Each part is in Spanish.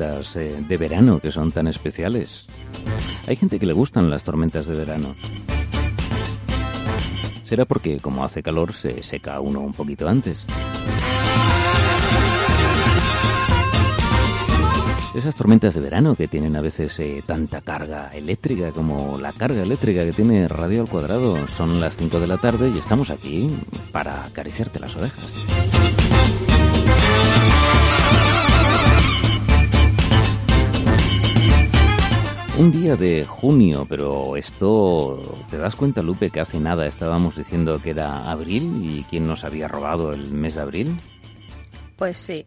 eh, de verano que son tan especiales. Hay gente que le gustan las tormentas de verano. Será porque como hace calor se seca uno un poquito antes. Esas tormentas de verano que tienen a veces eh, tanta carga eléctrica como la carga eléctrica que tiene Radio al Cuadrado son las 5 de la tarde y estamos aquí para acariciarte las orejas. Un día de junio, pero esto, ¿te das cuenta, Lupe, que hace nada estábamos diciendo que era abril y quién nos había robado el mes de abril? Pues sí,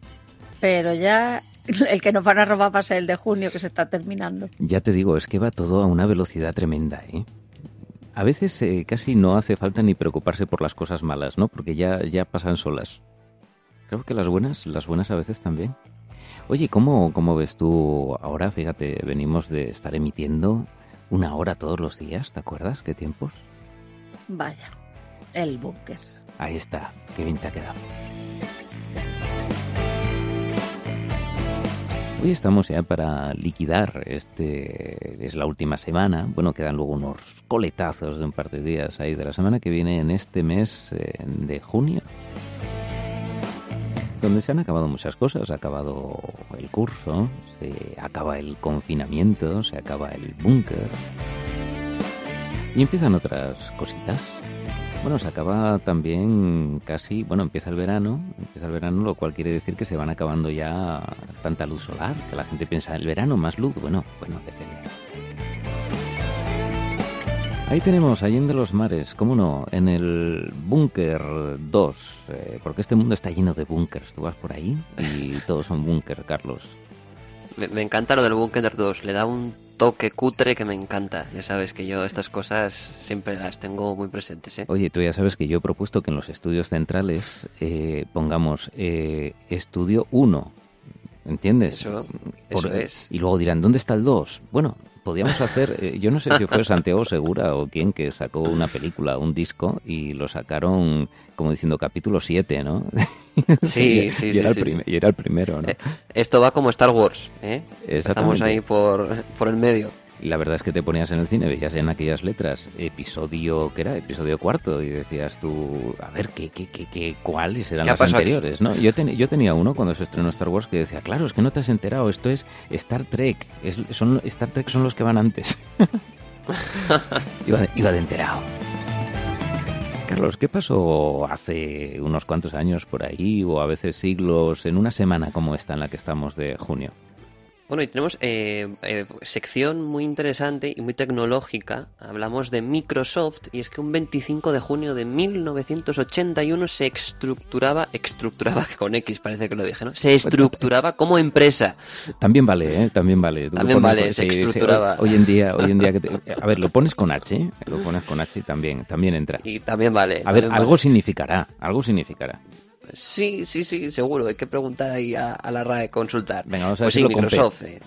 pero ya el que nos van a robar va a ser el de junio que se está terminando. Ya te digo, es que va todo a una velocidad tremenda, ¿eh? A veces eh, casi no hace falta ni preocuparse por las cosas malas, ¿no? Porque ya, ya pasan solas. Creo que las buenas, las buenas a veces también. Oye, ¿cómo, ¿cómo ves tú ahora? Fíjate, venimos de estar emitiendo una hora todos los días, ¿te acuerdas? ¿Qué tiempos? Vaya, el búnker. Ahí está, qué bien te ha quedado. Hoy estamos ya para liquidar, este es la última semana, bueno, quedan luego unos coletazos de un par de días ahí de la semana que viene en este mes eh, de junio donde se han acabado muchas cosas. Ha acabado el curso, se acaba el confinamiento, se acaba el búnker. Y empiezan otras cositas. Bueno, se acaba también casi, bueno, empieza el verano, empieza el verano, lo cual quiere decir que se van acabando ya tanta luz solar, que la gente piensa, el verano más luz, bueno, bueno, depende. Ahí tenemos, Allende los Mares, cómo no, en el Búnker 2, eh, porque este mundo está lleno de búnkers. Tú vas por ahí y todos son búnker, Carlos. Me, encanta lo del Búnker 2, le da un toque cutre que me encanta. Ya sabes que yo estas cosas siempre las tengo muy presentes. ¿eh? Oye, tú ya sabes que yo he propuesto que en los estudios centrales eh, pongamos estudio 1, ¿entiendes? Eso, eso es. Y luego dirán, ¿dónde está el 2? Bueno, podíamos hacer, eh, yo no sé si fue Santiago Segura o quién que sacó una película, un disco, y lo sacaron como diciendo capítulo 7, ¿no? Sí, sí, y, era sí, el y era el primero, ¿no? Eh, esto va como Star Wars, ¿eh? Estamos ahí por, por el medio. La verdad es que te ponías en el cine, veías en aquellas letras episodio, ¿qué era? Episodio cuarto, y decías tú, a ver, ¿qué, qué, qué, qué cuáles eran las anteriores? ¿no? Yo, yo tenía uno cuando se estrenó Star Wars que decía, claro, es que no te has enterado, esto es Star Trek, es, son, Star Trek son los que van antes. iba, iba de enterado. Carlos, ¿qué pasó hace unos cuantos años por ahí, o a veces siglos, en una semana como esta en la que estamos de junio? Bueno, y tenemos eh, eh, sección muy interesante y muy tecnológica. Hablamos de Microsoft y es que un 25 de junio de 1981 se estructuraba, estructuraba con X parece que lo dije, ¿no? Se estructuraba como empresa. También vale, ¿eh? También vale. también vale, se estructuraba. hoy en día, hoy en día que a ver, lo pones con H, lo pones con H y también, también entra. Y también vale. A ver, algo significará, algo significará. Sí, sí, sí, seguro. Hay que preguntar ahí a, la RAE, consultar. Venga, vamos a pues sí, Microsoft. Eh.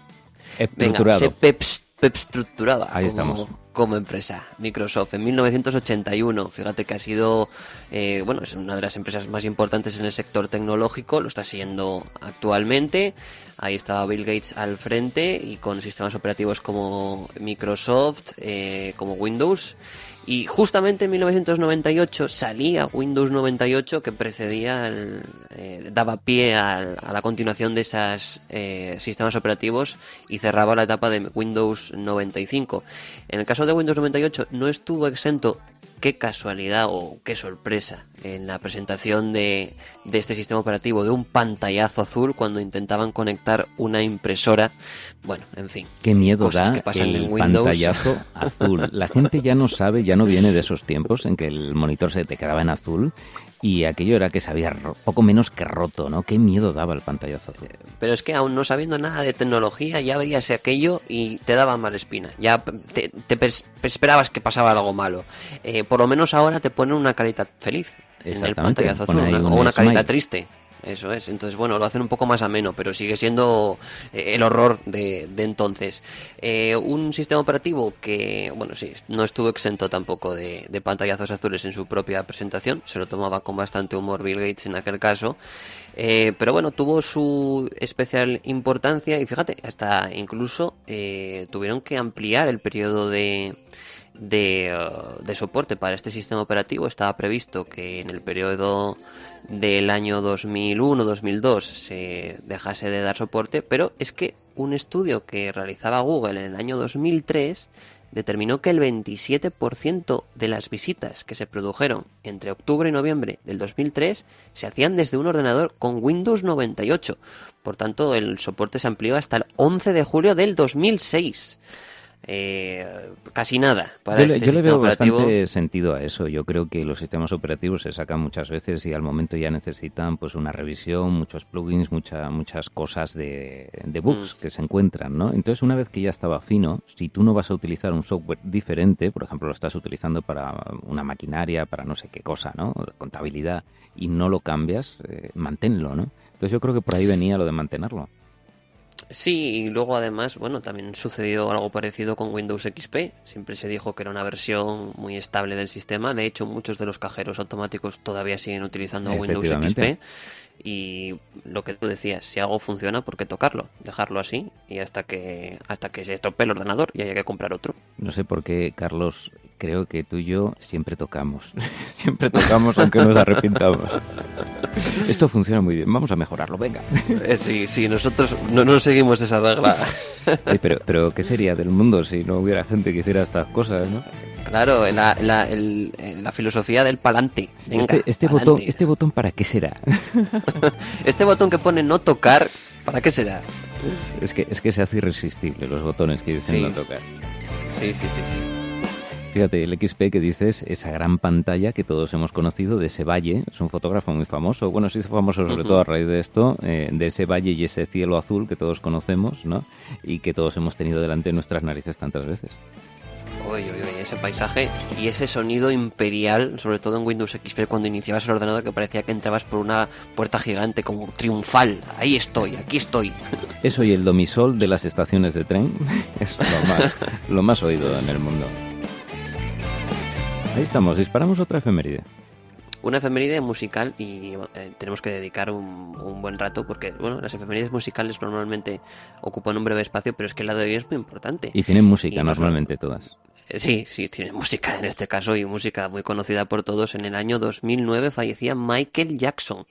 Estructurado. se pep, estructuraba ahí como, estamos. como empresa. Microsoft en 1981. Fíjate que ha sido, eh, bueno, es una de las empresas más importantes en el sector tecnológico. Lo está siendo actualmente. Ahí estaba Bill Gates al frente y con sistemas operativos como Microsoft, eh, como Windows y justamente en 1998 salía Windows 98 que precedía, eh, daba pie a, la continuación de esos eh, sistemas operativos y cerraba la etapa de Windows 95. En el caso de Windows 98 no estuvo exento qué casualidad o qué sorpresa en la presentación de, este sistema operativo de un pantallazo azul cuando intentaban conectar una impresora. Bueno, en fin. Qué miedo da el pantallazo azul. La gente ya no sabe, ya no viene de esos tiempos en que el monitor se te quedaba en azul y aquello era que se había poco menos que roto, ¿no? Qué miedo daba el pantallazo azul. Pero es que aún no sabiendo nada de tecnología ya veías aquello y te daba mala espina. Ya te, esperabas que pasaba algo malo. Eh, por lo menos ahora te ponen una carita feliz en el pantallazo azul, o una carita triste. Eso es. Entonces, bueno, lo hacen un poco más ameno, pero sigue siendo eh, el horror de, de entonces. Eh, un sistema operativo que, bueno, sí, no estuvo exento tampoco de, de pantallazos azules en su propia presentación. Se lo tomaba con bastante humor Bill Gates en aquel caso. Eh, pero bueno, tuvo su especial importancia y fíjate, hasta incluso eh, tuvieron que ampliar el periodo de, de, uh, de soporte para este sistema operativo. Estaba previsto que en el periodo del año 2001-2002 se dejase de dar soporte, pero es que un estudio que realizaba Google en el año 2003 determinó que el 27% de las visitas que se produjeron entre octubre y noviembre del 2003 se hacían desde un ordenador con Windows 98. Por tanto, el soporte se amplió hasta el 11 de julio del 2006 eh, casi nada para yo, este yo le veo operativo. bastante sentido a eso. Yo creo que los sistemas operativos se sacan muchas veces y al momento ya necesitan pues una revisión, muchos plugins, mucha, muchas cosas de, de bugs Mm. que se encuentran, ¿no? Entonces una vez que ya estaba fino, si tú no vas a utilizar un software diferente, por ejemplo lo estás utilizando para una maquinaria, para no sé qué cosa, ¿no? Contabilidad y no lo cambias, eh, manténlo, ¿no? Entonces yo creo que por ahí venía lo de mantenerlo. Sí, y luego además, bueno, también sucedió algo parecido con Windows XP. Siempre se dijo que era una versión muy estable del sistema. De hecho, muchos de los cajeros automáticos todavía siguen utilizando Windows. XP. Y lo que tú decías, si algo funciona, ¿por qué tocarlo? Dejarlo así y hasta que hasta que se estropee el ordenador y haya que comprar otro. No sé por qué, Carlos, creo que tú y yo siempre tocamos. siempre tocamos aunque nos arrepintamos. Esto funciona muy bien, vamos a mejorarlo, venga. Eh, sí, sí, nosotros no, no seguimos esa regla. Eh, pero, pero, ¿qué sería del mundo si no hubiera gente que hiciera estas cosas, no? Claro, la, la, el- la filosofía del palante. Venga, este, este, pa'lante. botón, ¿Este botón para qué será? Este botón que pone no tocar, ¿para qué será? es, que, es que se hace irresistible los botones que dicen Sí. no tocar. Sí, sí, sí, sí. Fíjate, el XP que dices, esa gran pantalla que todos hemos conocido de ese valle, es un fotógrafo muy famoso, bueno, se hizo famoso sobre Ujú. todo a raíz de esto, eh, de ese valle y ese cielo azul que todos conocemos, ¿no? Y que todos hemos tenido delante de nuestras narices tantas veces. Uy, uy, uy, ese paisaje y ese sonido imperial, sobre todo en Windows XP, cuando iniciabas el ordenador que parecía que entrabas por una puerta gigante como triunfal. Ahí estoy, aquí estoy. Eso y el domisol de las estaciones de tren es lo más, lo más oído en el mundo. Ahí estamos, disparamos otra efeméride. Una efeméride musical y eh, tenemos que dedicar un, un buen rato porque, bueno, las efemérides musicales normalmente ocupan un breve espacio, pero es que la de hoy es muy importante. Y tienen música Y no normalmente todas. Eh, Sí, sí, tiene música en este caso y música muy conocida por todos. En el año 2009 fallecía Michael Jackson,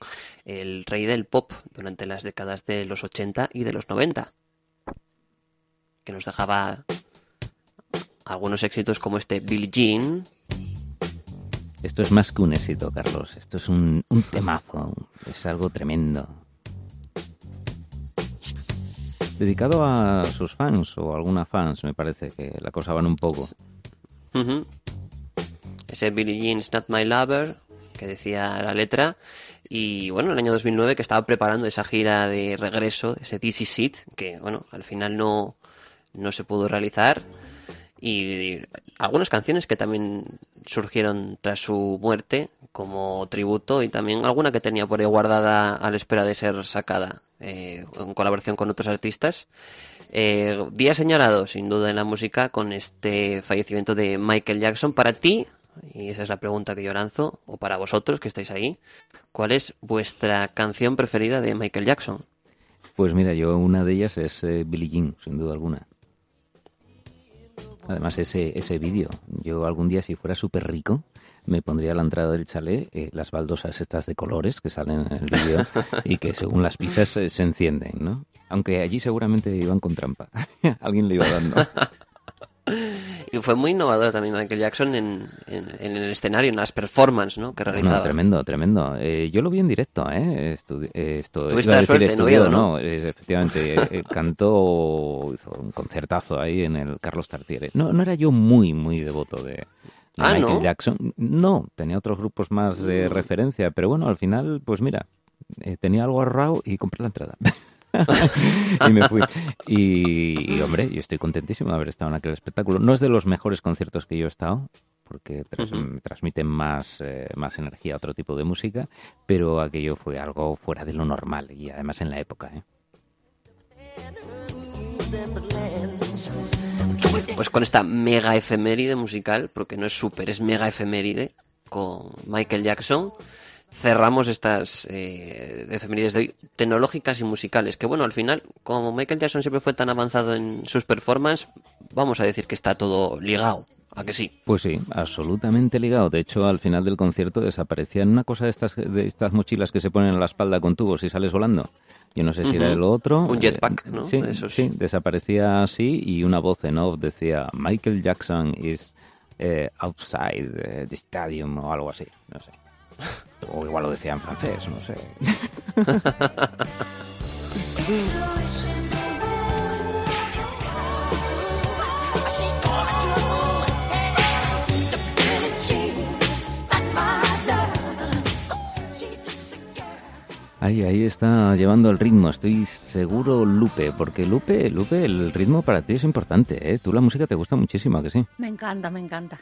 el rey del pop durante las décadas de los 80 y de los 90, que nos dejaba algunos éxitos como este Billie Jean, Esto es más que un éxito, Carlos. Esto es un, un temazo. Es algo tremendo. Dedicado a sus fans o a alguna fans, me parece que la cosa van un poco. Ujú. Ese Billie Jean's Not My Lover, que decía la letra. Y bueno, en el año 2009 que estaba preparando esa gira de regreso, ese Is It, que bueno, al final no, no se pudo realizar. Y algunas canciones que también surgieron tras su muerte como tributo y también alguna que tenía por ahí guardada a la espera de ser sacada eh, en colaboración con otros artistas. Eh, día señalado, sin duda, en la música con este fallecimiento de Michael Jackson. Para ti, y esa es la pregunta que yo lanzo, o para vosotros que estáis ahí, ¿cuál es vuestra canción preferida de Michael Jackson? Pues mira, yo una de ellas es eh, Billie Jean, sin duda alguna. Además, ese, ese vídeo, yo algún día si fuera súper rico, me pondría a la entrada del chalet eh, las baldosas estas de colores que salen en el vídeo y que según las pisas eh, se encienden, ¿no? Aunque allí seguramente iban con trampa. Alguien le iba dando. Y fue muy innovador también Michael Jackson en, en- en el escenario, en las performances ¿no? que No, realizaba. tremendo, tremendo. Eh, yo lo vi en directo, ¿eh? Estudi- eh, esto, Tuviste la decir suerte en estudiado, Oviedo, ¿no? efectivamente. eh, eh, cantó, hizo un concertazo ahí en el Carlos Tartiere. No, no era yo muy, muy devoto de, Ah, Michael ¿no? Jackson. No, tenía otros grupos más de referencia, pero bueno, al final, pues mira, eh, tenía algo ahorrado y compré la entrada. y me fui. Y, y, hombre, yo estoy contentísimo de haber estado en aquel espectáculo. No es de los mejores conciertos que yo he estado, porque transmiten más, eh, más energía a otro tipo de música, pero aquello fue algo fuera de lo normal y además en la época. ¿eh? Pues con esta mega efeméride musical, porque no es súper, es mega efeméride, con Michael Jackson, cerramos estas eh, efemérides de hoy, tecnológicas y musicales, que bueno, al final, como Michael Jackson siempre fue tan avanzado en sus performances, vamos a decir que está todo ligado. ¿A que sí? Pues sí, absolutamente ligado. De hecho, al final del concierto desaparecía una cosa de estas, de estas mochilas que se ponen en la espalda con tubos y sales volando. Yo no sé si era el otro. Un jetpack, ¿no? Sí, sí, desaparecía así y una voz en off decía Michael Jackson is eh, outside the stadium o algo así, no sé. O igual lo decía en francés, no sé. Ahí, ahí está llevando el ritmo, estoy seguro, Lupe, porque Lupe, Lupe, el ritmo para ti es importante, ¿eh? Tú la música te gusta muchísimo, que sí? Me encanta, me encanta.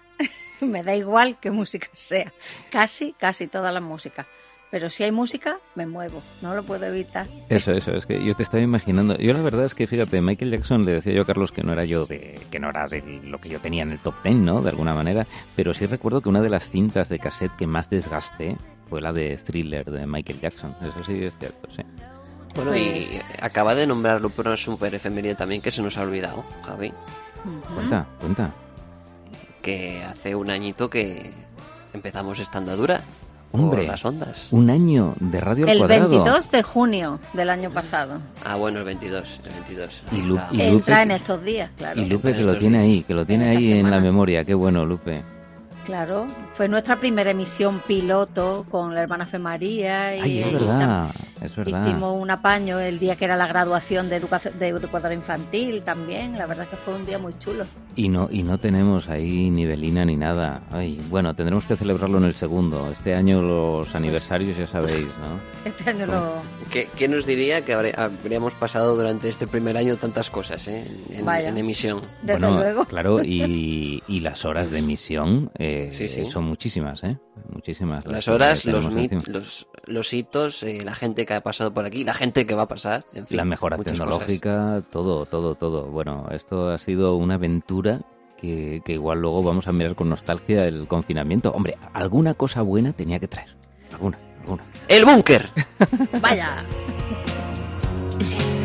me da igual qué música sea, casi, casi toda la música. Pero si hay música, me muevo, no lo puedo evitar. Eso, eso, es que yo te estaba imaginando. Yo la verdad es que, fíjate, Michael Jackson le decía yo a Carlos que no era yo de, que no era de lo que yo tenía en el top ten, ¿no? De alguna manera. Pero sí recuerdo que una de las cintas de cassette que más desgasté fue la de Thriller de Michael Jackson. Eso sí es cierto, sí. Bueno, y acaba de nombrarlo pero una super efeméride también que se nos ha olvidado, Javi. Cuenta, cuenta. Que hace un añito que empezamos esta andadura. Hombre, las ondas. un año de radio al el cuadrado. 22 de junio del año pasado. Ah, bueno, el 22, el 22. Y, Lu- está. y Entra Lupe, en estos días, claro. y Lupe que lo tiene días. ahí, que lo tiene En ahí en la memoria. Qué bueno, Lupe. Claro, fue nuestra primera emisión piloto con la hermana Fe María y Ay, es y verdad, es verdad. Hicimos un apaño el día que era la graduación de, educación, de educadora infantil también. La verdad que fue un día muy chulo. Y no, y no tenemos ahí ni velina ni nada. Ay, bueno, tendremos que celebrarlo en el segundo. Este año los aniversarios ya sabéis, ¿no? Este año lo... ¿Qué, qué nos diría que habría- habríamos pasado durante este primer año tantas cosas eh, en, Vaya. en emisión? Desde bueno, luego. claro, y, y las horas de emisión eh, Sí, sí. son muchísimas, ¿eh? Muchísimas. Las que horas, los, mit- los, los hitos, eh, la gente que ha pasado por aquí, la gente que va a pasar, en fin. La mejora tecnológica, todo, todo, todo. Bueno, esto ha sido una aventura que, que igual luego vamos a mirar con nostalgia el confinamiento. Hombre, alguna cosa buena tenía que traer. Alguna, alguna. ¡El búnker! Vaya.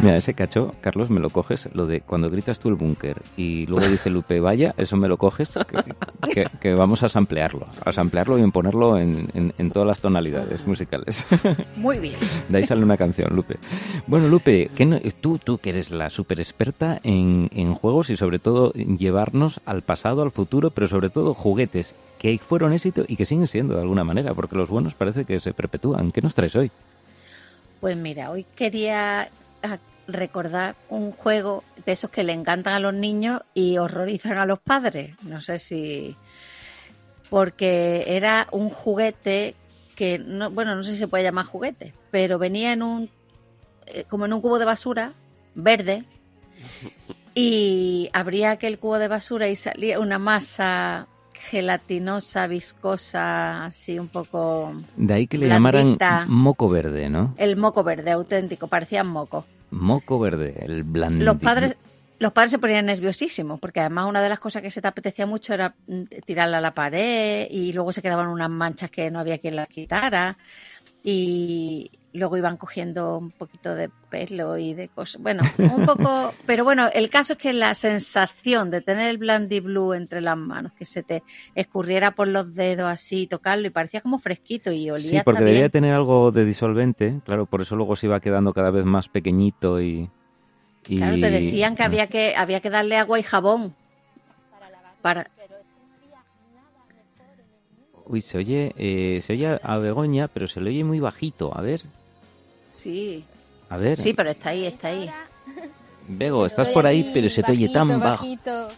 Mira, ese cacho, Carlos, me lo coges, lo de cuando gritas tú el búnker y luego dice Lupe, vaya, eso me lo coges, que, que- que vamos a samplearlo, a samplearlo y ponerlo en, en- en todas las tonalidades musicales. Muy bien. De ahí sale una canción, Lupe. Bueno, Lupe, ¿qué no- tú, tú que eres la super experta en, en juegos y sobre todo en llevarnos al pasado, al futuro, pero sobre todo juguetes que fueron éxito y que siguen siendo de alguna manera, porque los buenos parece que se perpetúan. ¿Qué nos traes hoy? Pues mira, hoy quería recordar un juego de esos que le encantan a los niños y horrorizan a los padres. No sé si... Porque era un juguete que, no, bueno, no sé si se puede llamar juguete, pero venía en un... eh, como en un cubo de basura verde y abría aquel cubo de basura y salía una masa gelatinosa, viscosa, así un poco... De ahí que le Blandita. llamaran moco verde, ¿no? El moco verde, auténtico, parecían moco. Moco verde, el blandito. Los padres, los padres se ponían nerviosísimos, porque además una de las cosas que se te apetecía mucho era mm, tirarla a la pared y luego se quedaban unas manchas que no había quien las quitara y luego iban cogiendo un poquito de pelo y de cosas. Bueno, un poco, pero bueno, el caso es que la sensación de tener el Blandy Blue entre las manos, que se te escurriera por los dedos así, tocarlo y parecía como fresquito y olía Sí, porque también. debía tener algo de disolvente, claro, por eso luego se iba quedando cada vez más pequeñito y... y- Claro, te decían que había que había que darle agua y jabón para Uy, se oye, eh, se oye a Begoña, pero se le oye muy bajito. A ver, sí a ver. sí pero está ahí está ahí Bego, estás por ahí, pero se te oye tan bajo.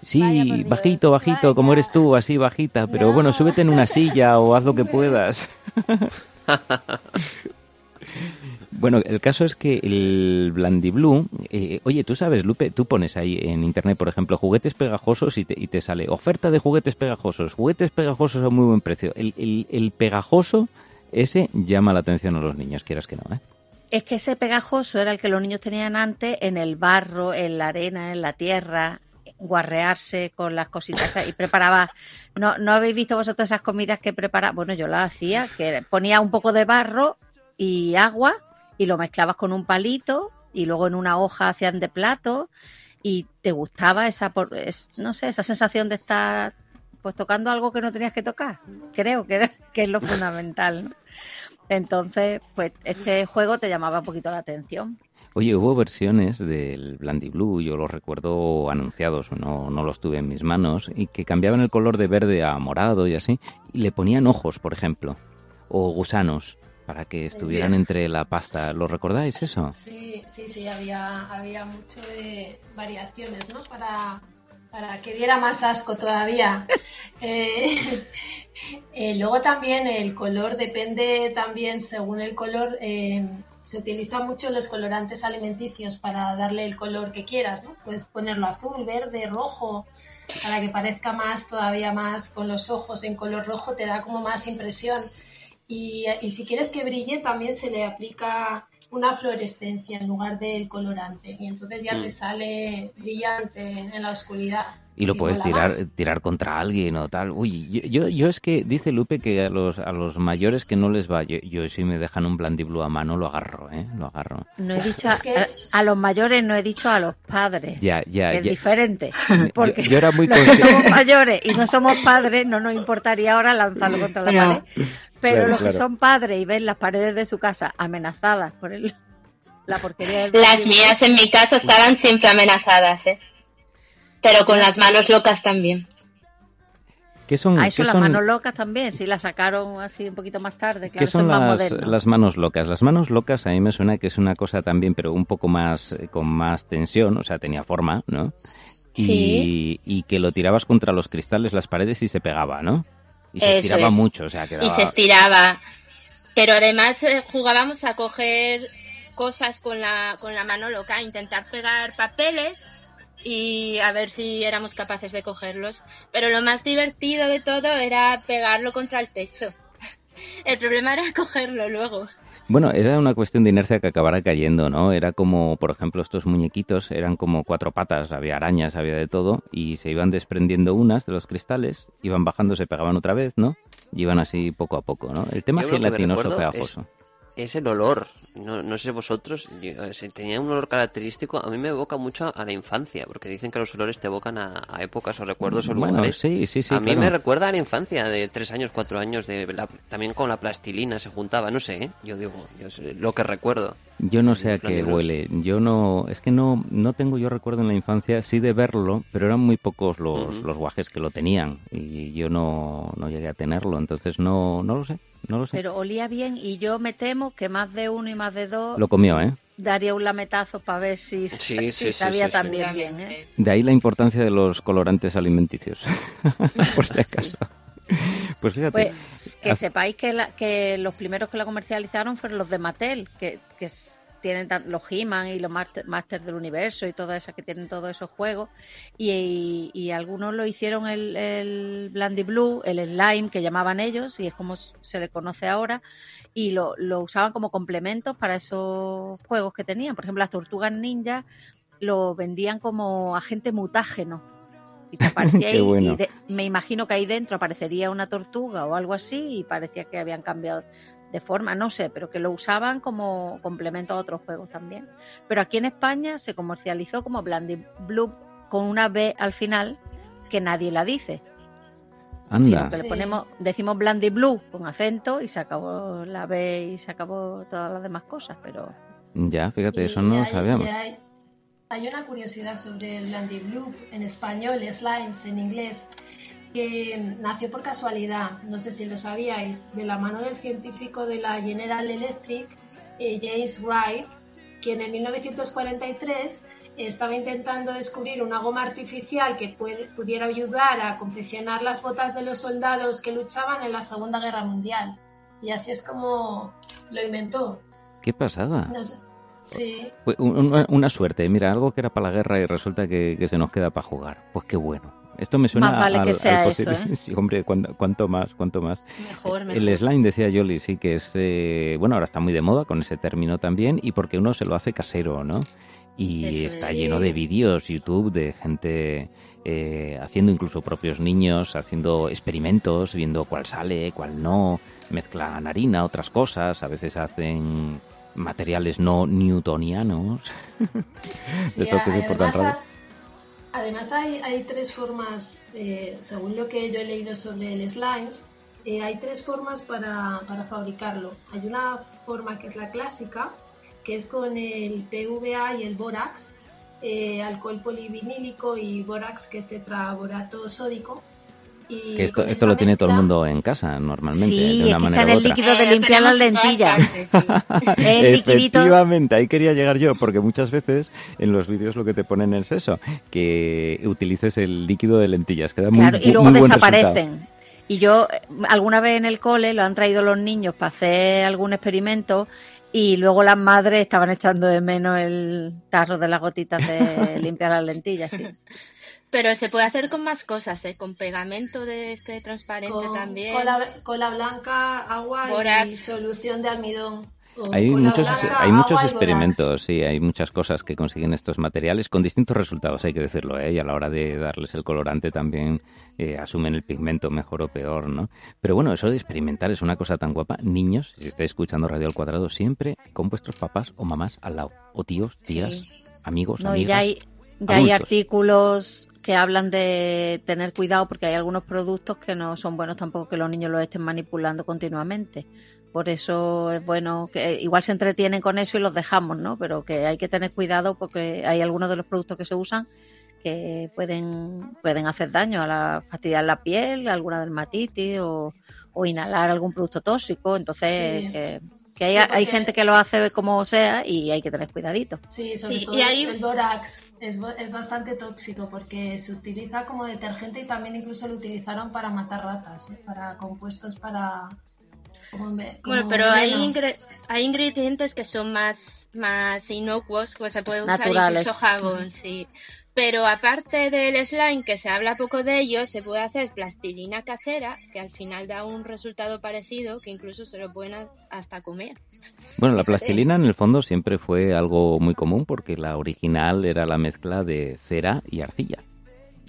Sí, bajito, bajito, como eres tú, así bajita. Pero No. bueno, súbete en una silla o haz lo que puedas. Bueno, el caso es que el Blandiblu, eh, oye, tú sabes, Lupe, tú pones ahí en internet, por ejemplo, juguetes pegajosos y te, y te sale oferta de juguetes pegajosos, juguetes pegajosos a muy buen precio. El, el, el pegajoso, ese llama la atención a los niños, quieras que no, ¿eh? Es que ese pegajoso era el que los niños tenían antes en el barro, en la arena, en la tierra, guarrearse con las cositas y preparaba. ¿No, ¿No habéis visto vosotros esas comidas que preparaba? Bueno, yo las hacía, que ponía un poco de barro y agua y lo mezclabas con un palito y luego en una hoja hacían de plato y te gustaba esa, no sé, esa sensación de estar pues tocando algo que no tenías que tocar. Creo que, que es lo fundamental. ¿no? Entonces, pues este juego te llamaba un poquito la atención. Oye, hubo versiones del Blandy Blue, yo los recuerdo anunciados, no, no los tuve en mis manos, y que cambiaban el color de verde a morado y así, y le ponían ojos, por ejemplo, o gusanos, para que estuvieran entre la pasta. ¿Lo recordáis eso? Sí, sí, sí, había, había mucho de variaciones, ¿no? Para, para que diera más asco todavía. eh, eh, luego también el color depende también según el color. Eh, se utilizan mucho los colorantes alimenticios para darle el color que quieras, ¿no? Puedes ponerlo azul, verde, rojo, para que parezca más, todavía más con los ojos en color rojo, te da como más impresión. Y, y si quieres que brille, también se le aplica una fluorescencia en lugar del colorante y entonces ya mm. te sale brillante en la oscuridad. Y lo puedes tirar, tirar contra alguien o tal. Uy, yo, yo, es que dice Lupe que a los, a los mayores que no les va. Yo, yo si me dejan un blandiblu a mano lo agarro, ¿eh? Lo agarro. No he dicho a, a, los mayores, no he dicho a los padres. Ya, ya. es ya. diferente. Porque yo, yo, era muy los que somos mayores y no somos padres, no nos importaría ahora lanzarlo contra la no. pared. Pero claro, los que son padres y ven las paredes de su casa amenazadas por el, la porquería del Las mías en mi casa estaban siempre amenazadas, ¿eh? Pero con las manos locas también. ¿Qué son, ah, eso ¿qué las son, manos locas también, sí, las sacaron así un poquito más tarde. Claro, ¿Qué son, son más las, las manos locas? Las manos locas a mí me suena que es una cosa también, pero un poco más, eh, con más tensión, o sea, tenía forma, ¿no? Sí. Y, y que lo tirabas contra los cristales, las paredes y se pegaba, ¿no? Y se Eso estiraba es. mucho, o sea, quedaba... Y se estiraba. Pero además eh, jugábamos a coger cosas con la, con la mano loca, intentar pegar papeles y a ver si éramos capaces de cogerlos. Pero lo más divertido de todo era pegarlo contra el techo. El problema era cogerlo luego. Bueno, era una cuestión de inercia que acabara cayendo, ¿no? Era como, por ejemplo, estos muñequitos eran como cuatro patas, había arañas, había de todo, y se iban desprendiendo unas de los cristales, iban bajando, se pegaban otra vez, ¿no? Y iban así poco a poco, ¿no? El tema Yo gelatinoso pegajoso. Es el olor, no, no sé vosotros, yo, eh, si tenía un olor característico, a mí me evoca mucho a la infancia, porque dicen que los olores te evocan a, a épocas o recuerdos o Bueno, lugares. sí, sí, sí, a mí claro. me recuerda a la infancia de tres años, cuatro años, de la- también con la plastilina se juntaba, no sé, ¿eh? yo digo, yo sé, lo que recuerdo. Yo no sé a qué huele. Yo no, es que no, no tengo yo recuerdo en la infancia, sí de verlo, pero eran muy pocos los, los guajes que lo tenían y yo no, no llegué a tenerlo, entonces no, no lo sé, no lo sé. Pero olía bien y yo me temo que más de uno y más de dos Lo comió, ¿eh? daría un lametazo para ver si, Sí, si sí, sabía sí, sí. también bien. ¿eh? De ahí la importancia de los colorantes alimenticios, por si acaso. Pues fíjate, Pues que sepáis que, la- que los primeros que la comercializaron fueron los de Mattel, que, tienen los He-Man y los Master, Master del Universo y todas esas que tienen todos esos juegos. Y, y- y algunos lo hicieron el, el Blandy Blue, el Slime que llamaban ellos, y es como se le conoce ahora, y lo, lo usaban como complementos para esos juegos que tenían. Por ejemplo, las tortugas ninja lo vendían como agente mutágeno. Y te aparecía ahí, bueno. y de- me imagino que ahí dentro aparecería una tortuga o algo así y parecía que habían cambiado de forma, no sé, pero que lo usaban como complemento a otros juegos también. Pero aquí en España se comercializó como Blandy Blue con una B al final que nadie la dice, sino anda, que le ponemos, decimos Blandy Blue con acento y se acabó la B y se acabó todas las demás cosas, pero ya, fíjate, Y eso no lo sabíamos. y Hay, hay una curiosidad sobre el Blandy Blue en español, Slimes en inglés, que nació por casualidad, no sé si lo sabíais, de la mano del científico de la General Electric, eh, James Wright, quien en 1943 estaba intentando descubrir una goma artificial que puede- pudiera ayudar a confeccionar las botas de los soldados que luchaban en la Segunda Guerra Mundial. Y así es como lo inventó. Qué pasada. No sé. Sí. Una suerte, mira, algo que era para la guerra y resulta que, que se nos queda para jugar. Pues qué bueno. Esto me suena Más vale al, que sea eso, ¿eh? Sí, hombre, cuanto, cuanto más, cuanto más. Mejor, mejor. El slime, decía Yoli, sí que es, eh, bueno, ahora está muy de moda con ese término también y porque uno se lo hace casero, ¿no? Y Eso está es. lleno de vídeos YouTube de gente eh, haciendo incluso propios niños, haciendo experimentos, viendo cuál sale, cuál no, mezclan harina, otras cosas, a veces hacen materiales no newtonianos. Sí, Esto que se portan además, raro. ha- además hay, hay tres formas, eh, según lo que yo he leído sobre el slimes, eh, hay tres formas para, para fabricarlo. Hay una forma que es la clásica, que es con el PVA y el bórax, eh, alcohol polivinílico y bórax, que es tetraborato sódico. Y Que esto, esto lo tiene todo el mundo en casa normalmente, Sí, de una manera el otra. líquido de Eh, limpiar las lentillas. partes, sí. El liquidito. Efectivamente, ahí quería llegar yo, porque muchas veces en los vídeos lo que te ponen es eso, que utilices el líquido de lentillas, que da muy, Claro, y luego muy buen resultado. desaparecen. Y yo, eh, alguna vez en el cole lo han traído los niños para hacer algún experimento y luego las madres estaban echando de menos el tarro de las gotitas de limpiar las lentillas. Sí. Pero se puede hacer con más cosas, ¿eh? Con pegamento de este transparente con también. cola, cola blanca, agua y solución de almidón. Hay muchos, blanca, hay muchos experimentos, sí, hay muchas cosas que consiguen estos materiales con distintos resultados, hay que decirlo, ¿eh? y a la hora de darles el colorante también eh, asumen el pigmento mejor o peor, ¿no? Pero bueno, eso de experimentar es una cosa tan guapa. Niños, si estáis escuchando Radio al Cuadrado, siempre con vuestros papás o mamás al lado, o tíos, tías, Sí. amigos, No, y amigas. ya hay, ya hay artículos que hablan de tener cuidado porque hay algunos productos que no son buenos tampoco que los niños los estén manipulando continuamente. Por eso es bueno que igual se entretienen con eso y los dejamos, ¿no? Pero que hay que tener cuidado porque hay algunos de los productos que se usan que pueden, pueden hacer daño a la fastidiar la piel, alguna dermatitis o, o inhalar algún producto tóxico. Entonces, Sí. que, que hay, Sí, porque- hay gente que lo hace como sea y hay que tener cuidadito. Sí, sobre Sí, todo y el bórax es, es bastante tóxico porque se utiliza como detergente y también incluso lo utilizaron para matar ratas, ¿eh? para compuestos para... como ve- Bueno, como pero hay, ingre- hay ingredientes que son más, más inocuos, pues se puede usar Naturales. incluso jabón, sí. Pero aparte del slime, que se habla poco de ello, se puede hacer plastilina casera, que al final da un resultado parecido, que incluso se lo pueden hasta comer. Bueno, la plastilina en el fondo siempre fue algo muy común porque la original era la mezcla de cera y arcilla.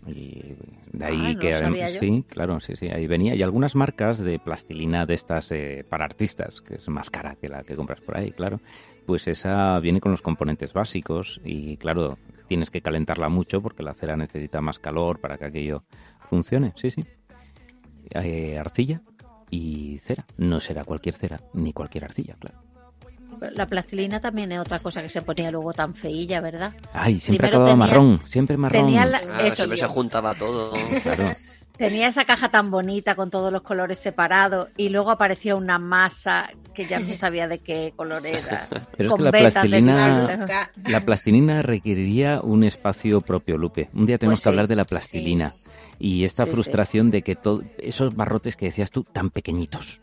Y de ahí Ah, no que sabía yo. sí, claro, sí, sí, ahí venía. Y algunas marcas de plastilina de estas eh, para artistas, que es más cara que la que compras por ahí, claro. Pues esa viene con los componentes básicos y claro, tienes que calentarla mucho porque la cera necesita más calor para que aquello funcione. Sí, sí. Eh, arcilla y cera. No será cualquier cera, ni cualquier arcilla, claro. La plastilina también es otra cosa que se ponía luego tan feilla, ¿verdad? Ay, siempre Primero acababa tenía- marrón, siempre marrón. tenía la- Ah, Eso siempre se juntaba todo. Claro. Tenía esa caja tan bonita con todos los colores separados y luego aparecía una masa que ya no se sabía de qué color era. Pero es que la plastilina, la plastilina requeriría un espacio propio, Lupe. Un día tenemos Pues que sí, hablar de la plastilina. Y esta Sí, frustración de que todo, esos barrotes que decías tú tan pequeñitos,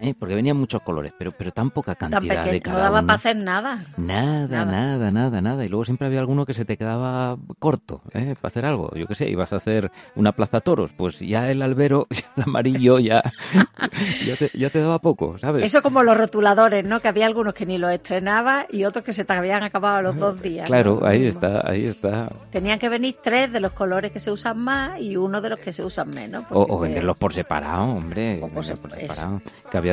¿eh? porque venían muchos colores, pero pero tan poca Tan cantidad de pequeño, cada no daba uno. para hacer nada. Nada, Nada. nada, nada, nada. Y luego siempre había alguno que se te quedaba corto, ¿eh? Para hacer algo. Yo qué sé, ibas a hacer una plaza toros, pues ya el albero, el amarillo, ya, ya, te, ya te daba poco, ¿sabes? Eso como los rotuladores, ¿no? Que había algunos que ni los estrenaba y otros que se te habían acabado a los dos días. Claro, ¿no? ahí está, ahí está. Tenían que venir tres de los colores que se usan más y uno de los que se usan menos. O, venderlos por separado, hombre. O por venderlos por separ- separado.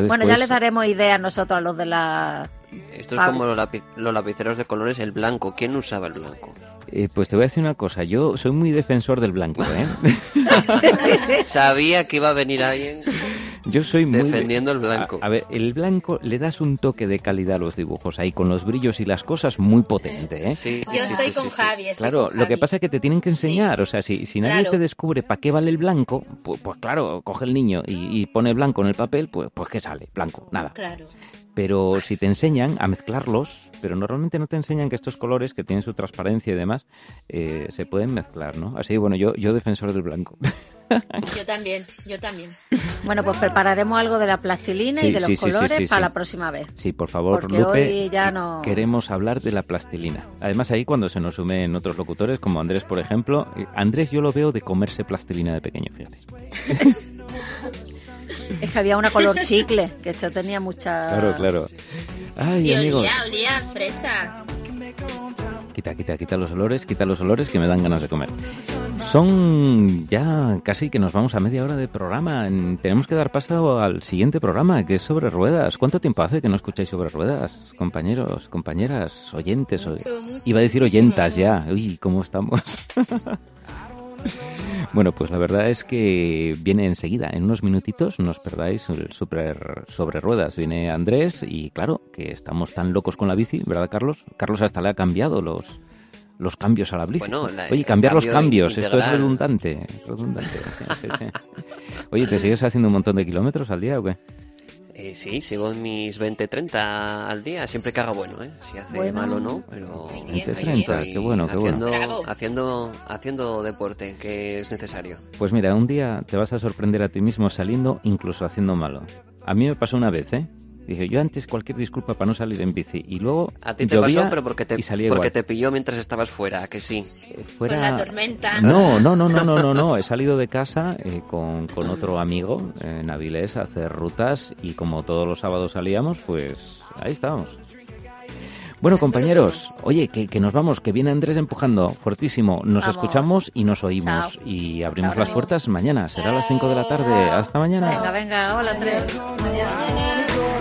Bueno, ya les daremos ideas nosotros a los de la... Esto es como los, lapi- los lapiceros de colores, el blanco. ¿Quién usaba el blanco? Eh, pues te voy a decir una cosa. Yo soy muy defensor del blanco, ¿eh? Sabía que iba a venir alguien Yo soy muy... de- defendiendo el blanco. A, a ver, el blanco le das un toque de calidad a los dibujos ahí, con los brillos y las cosas muy potente, ¿eh? Sí, Yo sí, estoy sí, con sí. Javi. estoy Claro, con lo que pasa es que te tienen que enseñar, o sea, si, si nadie Claro. te descubre para qué vale el blanco, pues, pues claro, coge el niño y, y pone blanco en el papel, pues, pues ¿qué sale? Blanco, nada. Claro. Pero si te enseñan a mezclarlos, pero normalmente no te enseñan que estos colores, que tienen su transparencia y demás, eh, se pueden mezclar, ¿no? Así, bueno, yo, yo defensor del blanco. Yo también, yo también. Bueno, pues prepararemos algo de la plastilina Sí, y de los sí, sí, sí, colores sí, para sí. la próxima vez. Sí, por favor, Porque Lupe, hoy ya que- no- queremos hablar de la plastilina. Además, ahí cuando se nos sumen otros locutores, como Andrés, por ejemplo, eh, Andrés yo lo veo de comerse plastilina de pequeño, fíjate. Es que había una color chicle, que eso tenía mucha... Claro, claro. Ay, Y amigos. olía, olía fresa. Quita, quita, quita los olores, quita los olores que me dan ganas de comer. Son ya casi que nos vamos a media hora de programa. En- Tenemos que dar paso al siguiente programa, que es sobre ruedas. ¿Cuánto tiempo hace que no escucháis sobre ruedas, compañeros, compañeras, oyentes? o- Mucho, mucho, Iba a decir oyentas ya. Uy, ¿cómo estamos? Bueno, pues la verdad es que viene enseguida, en unos minutitos, no os perdáis el super sobre ruedas. Viene Andrés y claro, que estamos tan locos con la bici, ¿verdad, Carlos? Carlos hasta le ha cambiado los, los cambios a la bici. Bueno, la- Oye, cambiar los cambio cambios, esto es redundante. redundante sí, sí, sí. Oye, ¿te sigues haciendo un montón de kilómetros al día o qué? Eh, sí, sigo en mis 20-30 al día, siempre que haga bueno, ¿eh? Si hace Bueno. mal o no, pero... Muy bien, ahí 20-30, estoy qué bueno, qué bueno. haciendo, Bravo. Haciendo, haciendo deporte, que es necesario. Pues mira, un día te vas a sorprender a ti mismo saliendo, incluso haciendo malo. A mí me pasó una vez, ¿eh? Dije, yo antes cualquier disculpa para no salir en bici. Y luego A ti te llovía pasó, pero porque te, porque igual. te pilló mientras estabas fuera, ¿a que sí. Eh, fuera... Con la tormenta. No, no, no, no, no, no, no. He salido de casa eh, con, con otro amigo en Avilés a hacer rutas y como todos los sábados salíamos, pues ahí estábamos. Bueno, compañeros, oye, que, que nos vamos, que viene Andrés empujando fuertísimo. Nos Vamos. escuchamos y nos oímos. Chao. Y abrimos Hasta las puertas mañana. Será a las 5 de la tarde. Hasta mañana. Venga, venga, hola Andrés. Adiós.